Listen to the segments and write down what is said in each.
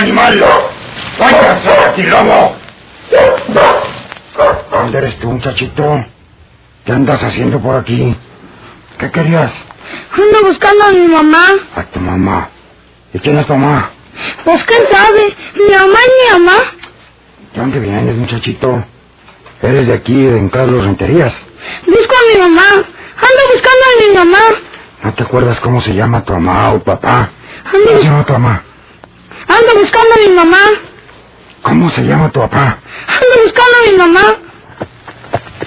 animal! ¡Váyase aquí, lobo! ¿Dónde eres tú, muchachito? ¿Qué andas haciendo por aquí? ¿Qué querías? Ando buscando a mi mamá. A tu mamá. ¿Y quién es tu mamá? Pues quién sabe. Mi mamá y mi mamá. ¿De dónde vienes, muchachito? ¿Eres de aquí, de en Carlos Renterías? Busco a mi mamá. Ando buscando a mi mamá. ¿No te acuerdas cómo se llama tu mamá o papá? Ando, ¿Cómo se llama tu mamá? Ando buscando a mi mamá. ¿Cómo se llama tu papá? Ando buscando a mi mamá.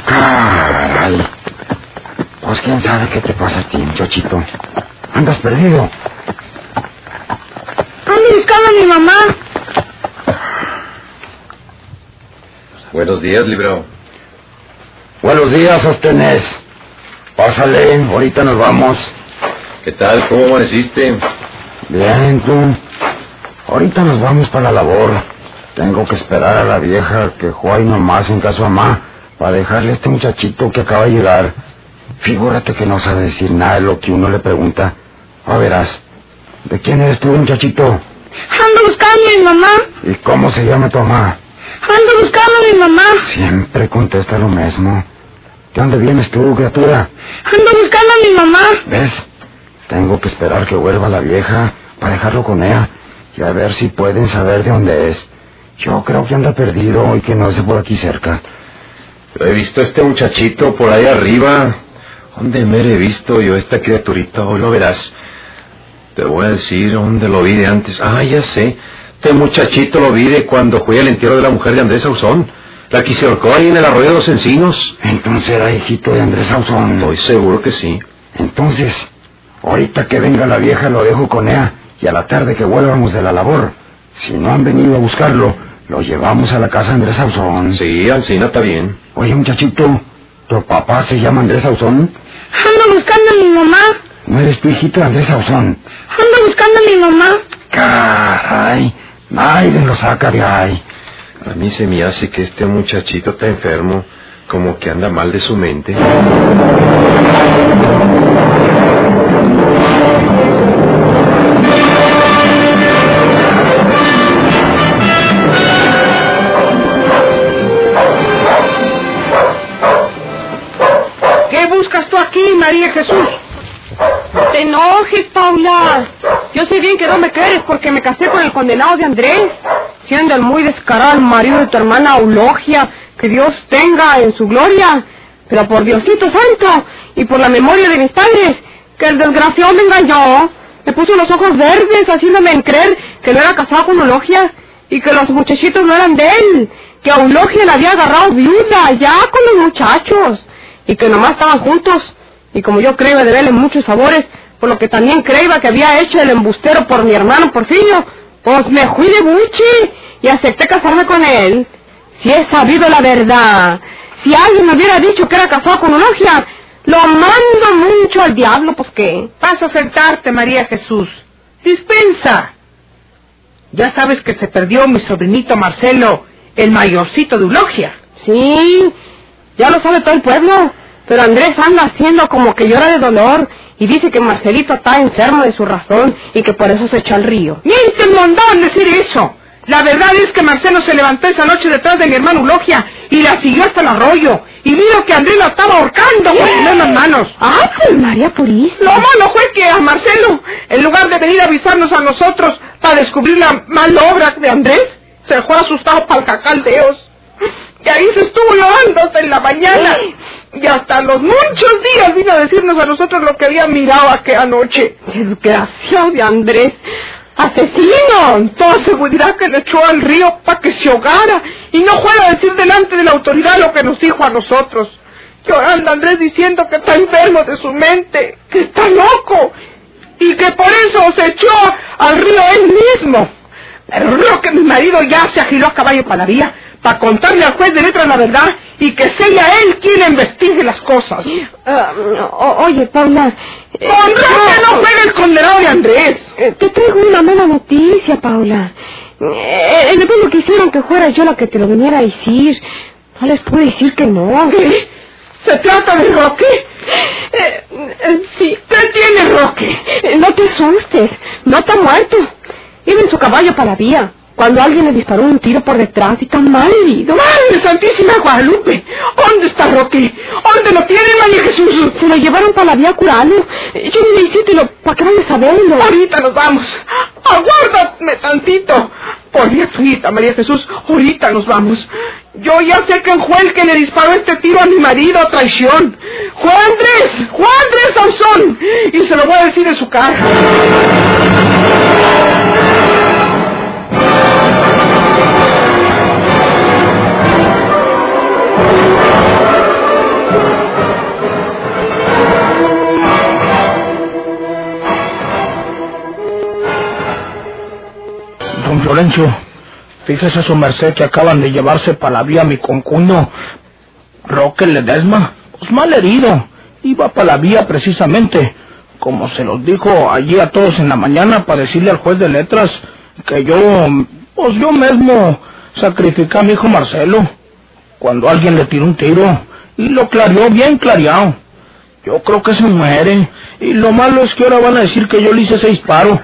Caray. Pues quién sabe qué te pasa a ti, muchachito. Andas perdido. Ando buscando a mi mamá. Buenos días, librado. Buenos días, Sostenés. Pásale, ahorita nos vamos. ¿Qué tal? ¿Cómo amaneciste? Bien, tú. Ahorita nos vamos para la labor. Tengo que esperar a la vieja que juega nomás en casa mamá para dejarle a este muchachito que acaba de llegar. Figúrate que no sabe decir nada de lo que uno le pregunta. A verás. ¿De quién eres tú, muchachito? Ando buscando a mi mamá. ¿Y cómo se llama tu mamá? Ando buscando a mi mamá. Siempre contesta lo mismo. ¿De dónde vienes tú, criatura? Ando buscando a mi mamá. ¿Ves? Tengo que esperar que vuelva la vieja para dejarlo con ella y a ver si pueden saber de dónde es. Yo creo que anda perdido y que no es por aquí cerca. He visto a este muchachito por ahí arriba. ¿Dónde me he visto yo esta criaturita? Hoy lo verás. Te voy a decir dónde lo vi de antes. Ah, ya sé. Este muchachito lo vi de cuando fue al entierro de la mujer de Andrés Ausón. La que se ahorcó ahí en el arroyo de los encinos. Entonces era hijito de Andrés Ausón. Estoy seguro que sí. Entonces, ahorita que venga la vieja lo dejo con ella y a la tarde que vuelvamos de la labor. Si no han venido a buscarlo, lo llevamos a la casa de Andrés Ausón. Sí, Alcina está bien. Oye, muchachito, ¿tu papá se llama Andrés Ausón? Ando buscando a mi mamá. ¿No eres tu hijito de Andrés Ausón? Ando buscando a mi mamá. Caray, nadie lo saca de ahí. A mí se me hace que este muchachito está enfermo, como que anda mal de su mente. Paula. Yo sé bien que no me quieres porque me casé con el condenado de Andrés, siendo el muy descarado marido de tu hermana Eulogia, que Dios tenga en su gloria. Pero por Diosito Santo y por la memoria de mis padres, que el desgraciado me engañó, me puso los ojos verdes haciéndome creer que no era casado con Eulogia y que los muchachitos no eran de él, que a Eulogia la había agarrado viuda ya con los muchachos y que nomás estaban juntos. Y como yo creía deberle muchos favores, por lo que también creía que había hecho el embustero por mi hermano Porfirio, pues me fui de buchi y acepté casarme con él. Si he sabido la verdad, si alguien me hubiera dicho que era casado con Eulogia, lo mando mucho al diablo, pues qué. Paso a sentarte, María Jesús. Dispensa. Ya sabes que se perdió mi sobrinito Marcelo, el mayorcito de Eulogia. Sí, ya lo sabe todo el pueblo. Pero Andrés anda haciendo como que llora de dolor y dice que Marcelito está enfermo de su razón y que por eso se echó al río. Miente el mondón decir eso. La verdad es que Marcelo se levantó esa noche detrás de mi hermano Eulogia y la siguió hasta el arroyo. Y vio que Andrés la estaba ahorcando con las manos. ¡Ay, pues María Purísima! Lo malo fue que a Marcelo, en lugar de venir a avisarnos a nosotros para descubrir la mala obra de Andrés, se fue asustado para el cacaldeos. Y ahí se estuvo llorando hasta en la mañana. Y hasta los muchos días vino a decirnos a nosotros lo que había mirado aquella noche. Desgraciado de Andrés. ¡Asesino! Toda seguridad que le echó al río para que se ahogara y no fuera a decir delante de la autoridad lo que nos dijo a nosotros. Llorando Andrés diciendo que está enfermo de su mente, que está loco y que por eso se echó al río él mismo. Pero lo que mi marido ya se agiló a caballo para la vía para contarle al juez de letras la verdad y que sea él quien investigue las cosas. Ah, oye, Paula. eh, ¡Con razón no fue el condenado de Andrés! eh, Te traigo una mala noticia, Paula. Eh, En el pueblo quisieron que fuera yo la que te lo viniera a decir. No les pude decir que no. ¿Qué? ¿Se trata de Roque? Eh, eh, sí. ¿Qué tiene Roque? No te asustes. No está muerto. Iba en su caballo para la vía. Cuando alguien le disparó un tiro por detrás y está mal herido. ¡Madre Santísima Guadalupe! ¿Dónde está Roque? ¿Dónde lo tiene, María Jesús? Se lo llevaron para la vía. Eh, Yo dije, lo para que vayas a verlo. Ahorita nos vamos. Aguárdame tantito. Por Diosita, María Jesús, ahorita nos vamos. Yo ya sé que fue el que le disparó este tiro a mi marido a traición. Juan Andrés, Juan Andrés Sansón. Y se lo voy a decir en su cara. Florencio, fíjese su merced que acaban de llevarse para la vía mi concuño Roque Ledesma, pues mal herido. Iba para la vía precisamente, como se los dijo allí a todos en la mañana para decirle al juez de letras que yo, pues yo mismo sacrificé a mi hijo Marcelo cuando alguien le tiró un tiro y lo clareó bien clareado. Yo creo que se muere y lo malo es que ahora van a decir que yo le hice ese disparo.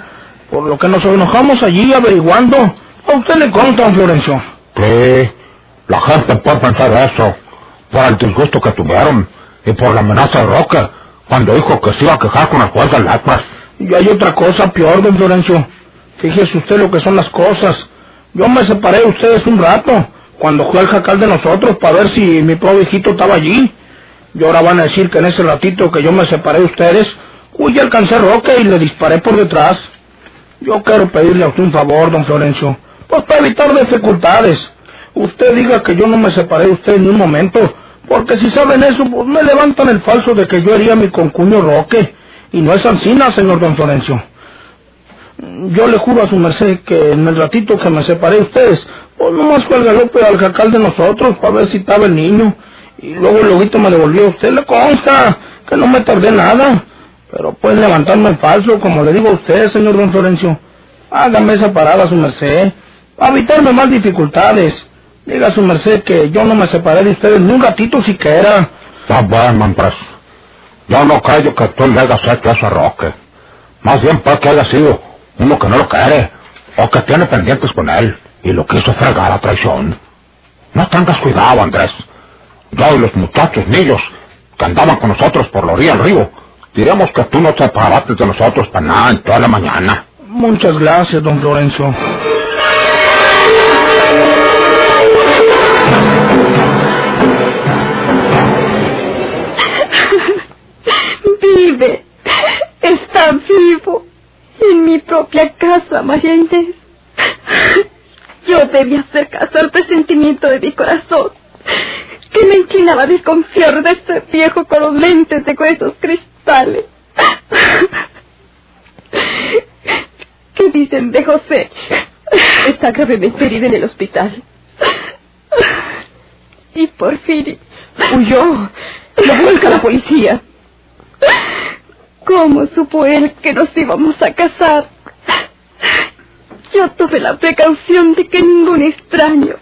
Por lo que nos enojamos allí averiguando. A usted le conta, don Florencio. Sí, la gente puede pensar eso, por el disgusto que tuvieron y por la amenaza de Roque, cuando dijo que se iba a quejar con juez de letras. Y hay otra cosa peor, don Florencio. Fíjese usted lo que son las cosas. Yo me separé de ustedes un rato, cuando fui al jacal de nosotros para ver si mi pobre hijito estaba allí. Y ahora van a decir que en ese ratito que yo me separé de ustedes, uy, alcancé a Roque y le disparé por detrás. Yo quiero pedirle a usted un favor, don Florencio. Pues para evitar dificultades. Usted diga que yo no me separé de usted en un momento, porque si saben eso, pues me levantan el falso de que yo haría mi concuño Roque. Y no es ansina, señor don Florencio. Yo le juro a su merced que en el ratito que me separé de ustedes, pues nomás fue al galope al jacal de nosotros para ver si estaba el niño. Y luego luego me devolvió usted, le consta que no me tardé nada. Pero pueden levantarme el falso, como le digo a usted, señor don Florencio. Hágame esa parada, su merced, para evitarme más dificultades. Diga a su merced que yo no me separé de ustedes ni un ratito siquiera. Está bueno, Andrés. Yo no creo que tú le hayas hecho eso a Roque. Más bien puede que haya sido uno que no lo quiere, o que tiene pendientes con él, y lo quiso fregar a traición. No tengas cuidado, Andrés. Yo y los muchachos niños que andaban con nosotros por la orilla del río, diremos que tú no te separaste de nosotros para nada en toda la mañana. Muchas gracias, don Florencio. Vive. Está vivo. En mi propia casa, María Inés. Yo debía hacer caso al presentimiento de mi corazón, que me inclinaba a desconfiar de este viejo con los lentes de gruesos cristales. ¿Qué dicen de José? Está gravemente herido en el hospital. Y por fin huyó. Lo busca la policía. ¿Cómo supo él que nos íbamos a casar? Yo tuve la precaución de que ningún extraño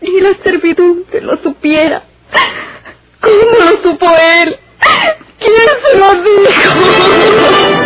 ni la servidumbre lo supiera. ¿Cómo lo supo él? ¿Quién se lo dijo?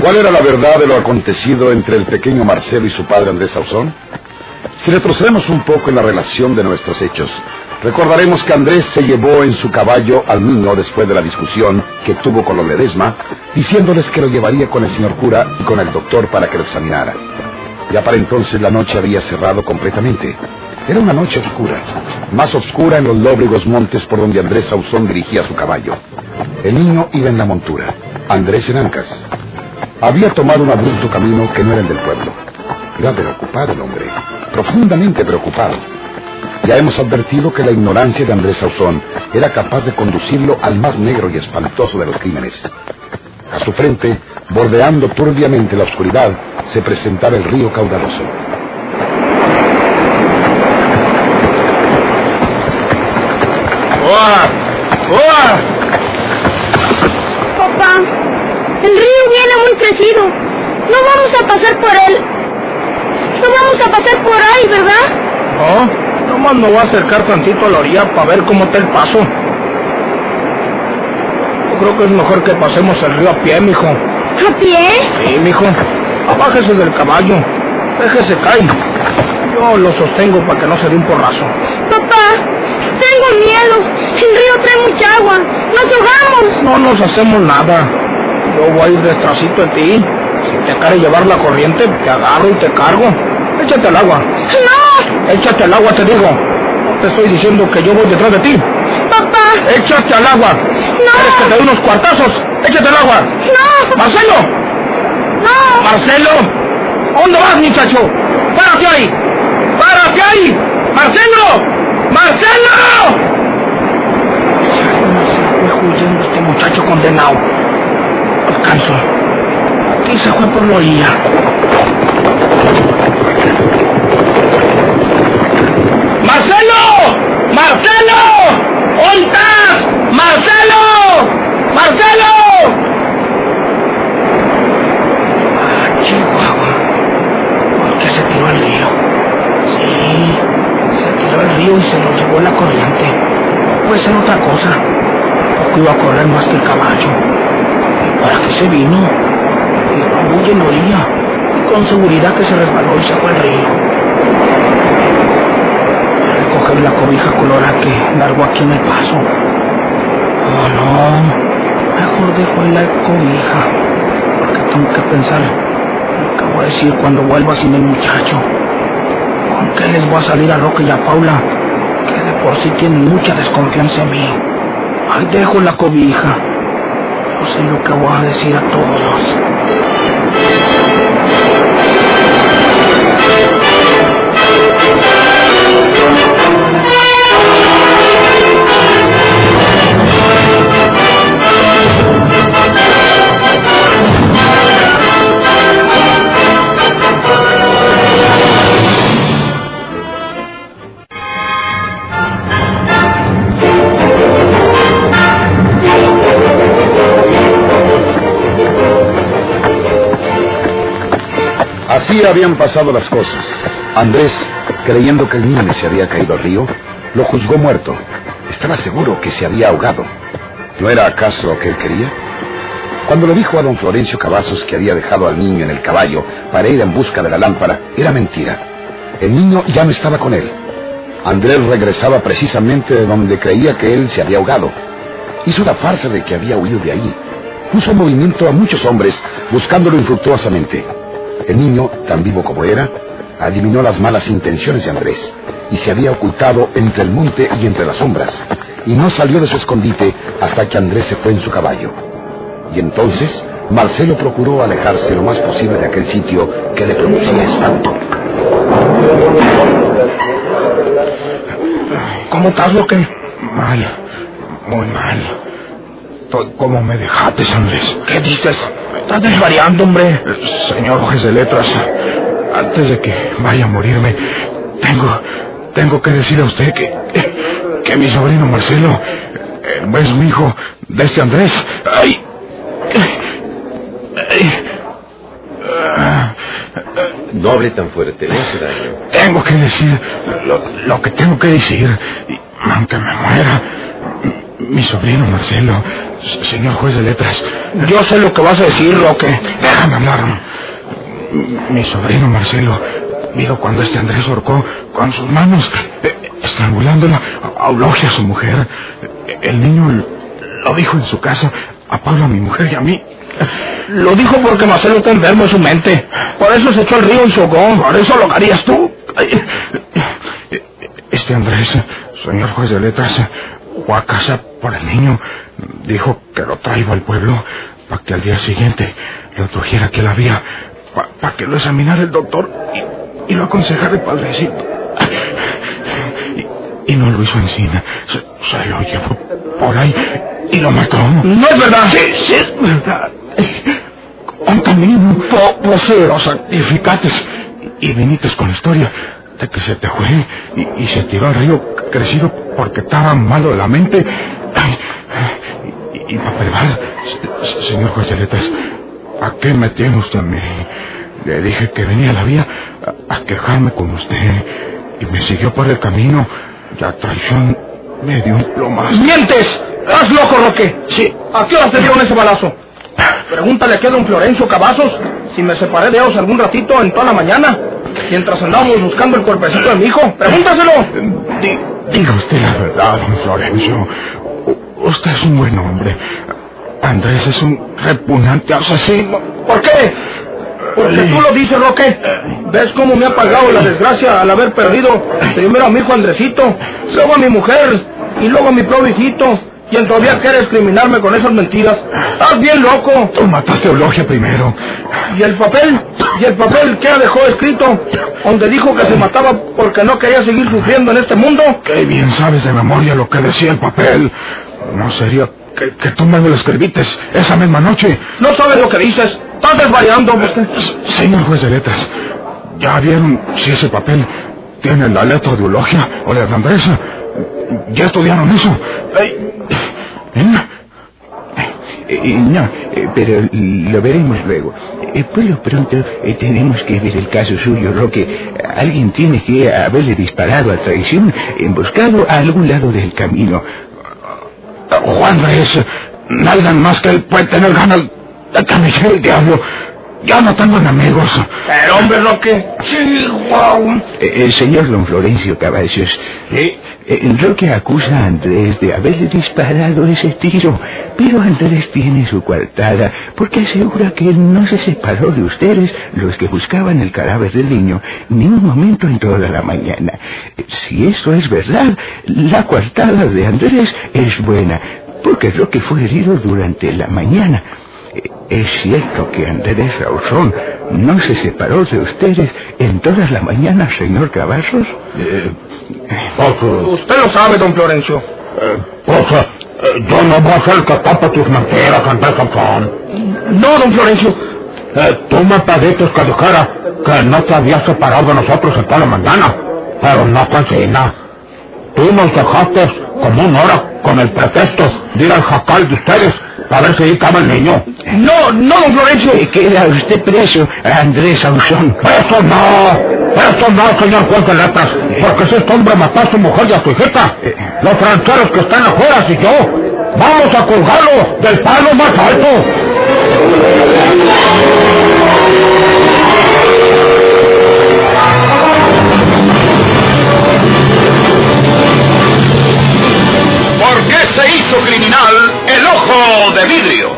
¿Cuál era la verdad de lo acontecido entre el pequeño Marcelo y su padre Andrés Sauzón? Si retrocedemos un poco en la relación de nuestros hechos, Recordaremos que Andrés se llevó en su caballo al niño después de la discusión que tuvo con los Ledesma, diciéndoles que lo llevaría con el señor cura y con el doctor para que lo examinara. Ya para entonces la noche había cerrado completamente. Era una noche oscura, más oscura en los lóbregos montes por donde Andrés Sauzón dirigía su caballo. El niño iba en la montura, Andrés en ancas. Había tomado un abrupto camino que no era el del pueblo. Iba preocupado el hombre, profundamente preocupado. Ya hemos advertido que la ignorancia de Andrés Sauzón era capaz de conducirlo al más negro y espantoso de los crímenes. A su frente, bordeando turbiamente la oscuridad, se presentaba el río caudaloso. ¡Oa! ¡Oa! Papá, el río viene muy crecido. No vamos a pasar por él. No vamos a pasar por ahí, ¿verdad? No, nomás me voy a acercar tantito a la orilla para ver cómo está el paso. Yo creo que es mejor que pasemos el río a pie, mijo. ¿A pie? Sí, mijo. Abájese del caballo. Déjese caer. Yo lo sostengo para que no se dé un porrazo. Papá, tengo miedo. El río trae mucha agua. Nos ahogamos. No nos hacemos nada. Yo voy a ir detrásito de ti. Te quiere llevar la corriente, te agarro y te cargo. Échate al agua. No, Échate al agua, te digo. No te estoy diciendo que yo voy detrás de ti. papá. Échate al agua. ¿Quieres que te dé unos cuartazos? Échate al agua. No, Marcelo, no. Marcelo. ¿Dónde vas, muchacho? ¡Párate ahí! ¡Párate ahí! ¡Marcelo! ¡Marcelo! Huyendo este muchacho condenado. Alcanzo. Aquí se fue por la orilla. ¡Marcelo! ¡Marcelo! ¿Dónde estás? ¡Marcelo! ¡Marcelo! Ah, Chihuahua. ¿Por qué se tiró al río? Sí, se tiró al río y se lo llevó la corriente. Puede ser otra cosa. Poco iba a correr más que el caballo. ¿Y para qué se vino? Orilla. Y con seguridad que se resbaló y se fue al río. Recoger la cobija colorada que largo aquí el paso. Oh, no. Mejor dejo la cobija. Porque tengo que pensar lo que voy a decir cuando vuelva sin el muchacho. ¿Con qué les voy a salir a Roque y a Paula? Que de por sí tienen mucha desconfianza en mí. Ahí dejo la cobija. Yo sé lo que voy a decir a todos. Así habían pasado las cosas. Andrés, creyendo que el niño se había caído al río, lo juzgó muerto. Estaba seguro que se había ahogado. ¿No era acaso lo que él quería? Cuando le dijo a don Florencio Cavazos que había dejado al niño en el caballo para ir en busca de la lámpara, era mentira. El niño ya no estaba con él. Andrés regresaba precisamente de donde creía que él se había ahogado. Hizo la farsa de que había huido de ahí. Puso en movimiento a muchos hombres buscándolo infructuosamente. El niño, tan vivo como era, adivinó las malas intenciones de Andrés y se había ocultado entre el monte y entre las sombras, y no salió de su escondite hasta que Andrés se fue en su caballo. Y entonces Marcelo procuró alejarse lo más posible de aquel sitio que le producía espanto. ¿Cómo estás, Roque? Mal, muy mal. Estoy como me dejaste, Andrés. ¿Qué dices? Estás desvariando, hombre. Señor juez de letras, antes de que vaya a morirme, tengo, tengo que decir a usted que, que mi sobrino Marcelo es mi hijo de este Andrés. Ay, ay, ah, No hable tan fuerte, no hace daño. tengo que decir lo, lo que tengo que decir, y aunque me muera. Mi sobrino Marcelo, señor juez de letras. Yo sé lo que vas a decir, Roque. Déjame hablar. Mi sobrino Marcelo vio cuando este Andrés ahorcó con sus manos eh, estrangulándola a Eulogia, su mujer. El niño lo dijo en su casa a Pablo, a mi mujer y a mí. Lo dijo porque Marcelo está enfermo en su mente. Por eso se echó al río y se ahogó. Por eso lo harías tú. Este Andrés, señor juez de letras, fue a casa por el niño. Dijo que lo traigo al pueblo para que al día siguiente lo trujera aquí a la vía, para que lo examinara el doctor y, y lo aconsejara el padrecito. Y, y no lo hizo encima. Se, se lo llevó por ahí y lo mató. No es verdad. Sí, sí es verdad. Un camino. Pues sí, lo santificaste y viniste con la historia de que se te fue y, y se tiró al río crecido porque estaba malo de la mente. Ay, y, y para probar, se- señor juez de letras, ¿a qué me tiene usted a mí? Le dije que venía a la vía a, a quejarme con usted y me siguió por el camino. La traición me dio un plomazo. ¡Mientes! ¡Estás loco, Roque! Sí. ¿A qué hora te dieron ese balazo? Pregúntale aquí a don Florencio Cavazos si me separé de ellos algún ratito en toda la mañana, mientras andábamos buscando el cuerpecito de mi hijo. Pregúntaselo. Diga usted la verdad, don Florencio. Usted es un buen hombre. Andrés es un repugnante asesino. ¿Por qué? Porque tú lo dices, Roque. ¿Ves cómo me ha pagado la desgracia al haber perdido primero a mi hijo Andresito, luego a mi mujer y luego a mi propio hijito? Y en todavía quieres criminarme con esas mentiras. ¡Estás bien loco! Tú mataste a Eulogia primero. ¿Y el papel? ¿Y el papel que dejó escrito? Donde dijo que se mataba porque no quería seguir sufriendo en este mundo. Qué bien sabes de memoria lo que decía el papel. ¿No sería que, que tú me lo escribiste esa misma noche? No sabes lo que dices. Estás desvariando. Señor juez de letras, ¿ya vieron si ese papel tiene la letra de Eulogia o la de Andrés? ¿Ya estudiaron eso? ¿Eh? Eh, no, eh, pero lo veremos luego. Eh, por lo pronto eh, tenemos que ver el caso suyo, Roque. Alguien tiene que haberle disparado a traición, emboscado a algún lado del camino. Juan Reyes, nada más que él puede tener ganas de caminar el diablo. Ya no tengo enemigos. Pero hombre, Roque. Sí, Juan. Eh, el señor don Florencio Caballos, eh, eh, Roque acusa a Andrés de haberle disparado ese tiro, pero Andrés tiene su coartada porque asegura que él no se separó de ustedes, los que buscaban el cadáver del niño, ni un momento en toda la mañana. Eh, Si eso es verdad, la coartada de Andrés es buena, porque Roque fue herido durante la mañana. Eh, ¿Es cierto que Andrés Sauzón no se separó de ustedes en toda la mañana, señor Cavazos? Usted lo sabe, don Florencio. Pues, eh, yo no voy a ser el que tapa tus mentiras, Andrés. No, don Florencio. Eh, tú me pediste que dijera que no te habías separado de nosotros en toda la mañana, pero no consigna. Tú nos dejaste como una hora con el pretexto de ir al jacal de ustedes a ver si ahí estaba el niño. No, no, don Florencio. Queda usted preso, Andrés Sauzón. Eso no, eso no, señor juez de letras, porque si este hombre mató a su mujer y a su hijita, los rancheros que están afuera y yo, vamos a colgarlo del palo más alto. De vidrio?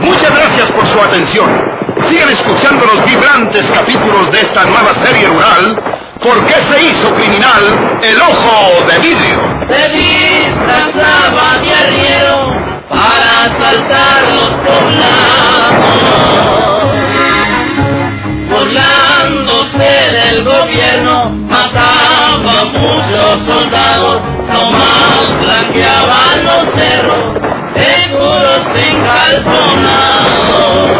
Muchas gracias por su atención. Sigan escuchando los vibrantes capítulos de esta nueva serie rural. ¿Por qué se hizo criminal el ojo de vidrio? se disfrazaba de arriero para asaltar los poblados. Burlándose del gobierno, los soldados tomados blanqueaban los cerros, seguros sin calzonado.